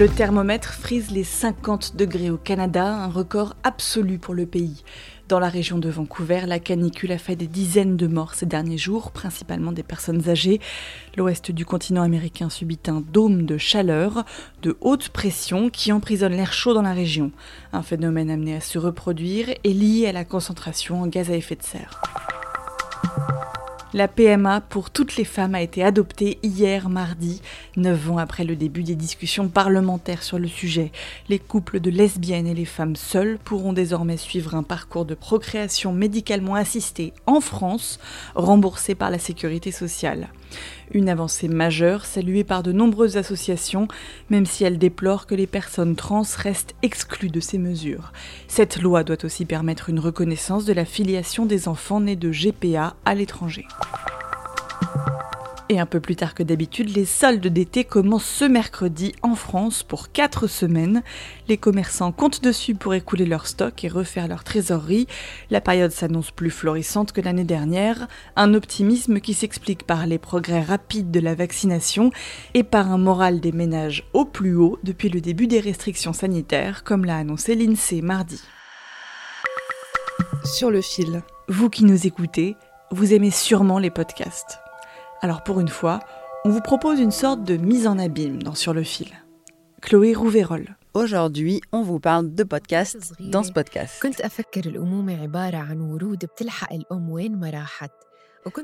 Le thermomètre frise les 50 degrés au Canada, un record absolu pour le pays. Dans la région de Vancouver, la canicule a fait des dizaines de morts ces derniers jours, principalement des personnes âgées. L'ouest du continent américain subit un dôme de chaleur, de haute pression, qui emprisonne l'air chaud dans la région. Un phénomène amené à se reproduire et lié à la concentration en gaz à effet de serre. La PMA pour toutes les femmes a été adoptée hier mardi, neuf ans après le début des discussions parlementaires sur le sujet. Les couples de lesbiennes et les femmes seules pourront désormais suivre un parcours de procréation médicalement assistée en France, remboursé par la sécurité sociale. Une avancée majeure saluée par de nombreuses associations, même si elle déplore que les personnes trans restent exclues de ces mesures. Cette loi doit aussi permettre une reconnaissance de la filiation des enfants nés de GPA à l'étranger. Et un peu plus tard que d'habitude, les soldes d'été commencent ce mercredi en France pour 4 semaines. Les commerçants comptent dessus pour écouler leur stock et refaire leur trésorerie. La période s'annonce plus florissante que l'année dernière, un optimisme qui s'explique par les progrès rapides de la vaccination et par un moral des ménages au plus haut depuis le début des restrictions sanitaires, comme l'a annoncé l'INSEE mardi. Sur le fil. Vous qui nous écoutez, vous aimez sûrement les podcasts. Alors pour une fois, on vous propose une sorte de mise en abîme dans Sur le fil. Chloé Rouverol. Aujourd'hui, on vous parle de podcast dans ce podcast.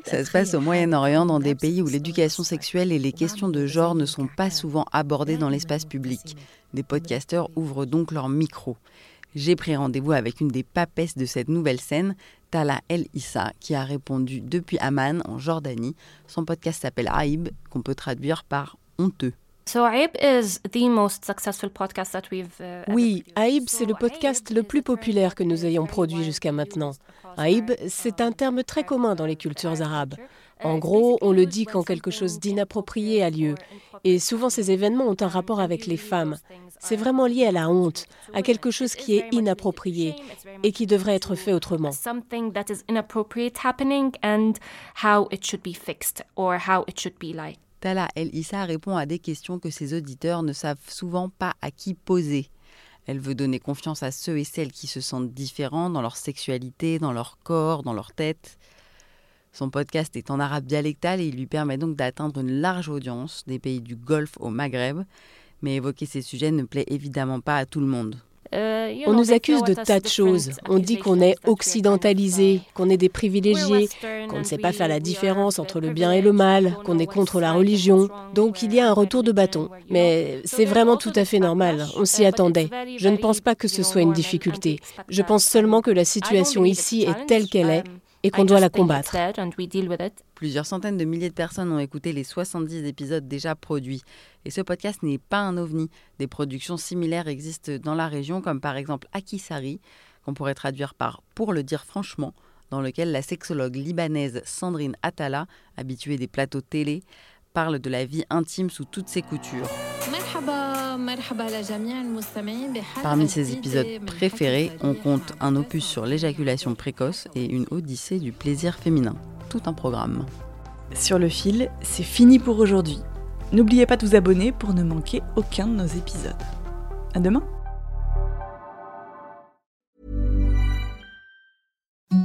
Ça se passe au Moyen-Orient, dans des pays où l'éducation sexuelle et les questions de genre ne sont pas souvent abordées dans l'espace public. Des podcasteurs ouvrent donc leur micro. J'ai pris rendez-vous avec une des papesses de cette nouvelle scène, Tala El Issa, qui a répondu depuis Amman, en Jordanie. Son podcast s'appelle Aïb, qu'on peut traduire par honteux. Oui, Aïb, c'est le podcast le plus populaire que nous ayons produit jusqu'à maintenant. Aïb, c'est un terme très commun dans les cultures arabes. En gros, on le dit quand quelque chose d'inapproprié a lieu. Et souvent, ces événements ont un rapport avec les femmes. C'est vraiment lié à la honte, à quelque chose qui est inapproprié et qui devrait être fait autrement. Tala El Issa répond à des questions que ses auditeurs ne savent souvent pas à qui poser. Elle veut donner confiance à ceux et celles qui se sentent différents dans leur sexualité, dans leur corps, dans leur tête. Son podcast est en arabe dialectal et il lui permet donc d'atteindre une large audience des pays du Golfe au Maghreb. Mais évoquer ces sujets ne plaît évidemment pas à tout le monde. On nous accuse de tas de choses. On dit qu'on est occidentalisé, qu'on est des privilégiés, qu'on ne sait pas faire la différence entre le bien et le mal, qu'on est contre la religion. Donc il y a un retour de bâton. Mais c'est vraiment tout à fait normal. On s'y attendait. Je ne pense pas que ce soit une difficulté. Je pense seulement que la situation ici est telle qu'elle est et qu'on doit la combattre. Plusieurs centaines de milliers de personnes ont écouté les 70 épisodes déjà produits. Et ce podcast n'est pas un ovni. Des productions similaires existent dans la région, comme par exemple Akisari, qu'on pourrait traduire par Pour le dire franchement, dans lequel la sexologue libanaise Sandrine Atala, habituée des plateaux télé, parle de la vie intime sous toutes ses coutures. Parmi ses épisodes préférés, on compte un opus sur l'éjaculation précoce et une odyssée du plaisir féminin. Tout un programme. Sur le fil, c'est fini pour aujourd'hui. N'oubliez pas de vous abonner pour ne manquer aucun de nos épisodes. À demain!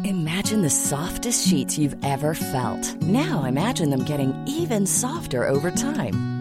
Imagine the softest sheets you've ever felt. Now imagine them getting even softer over time.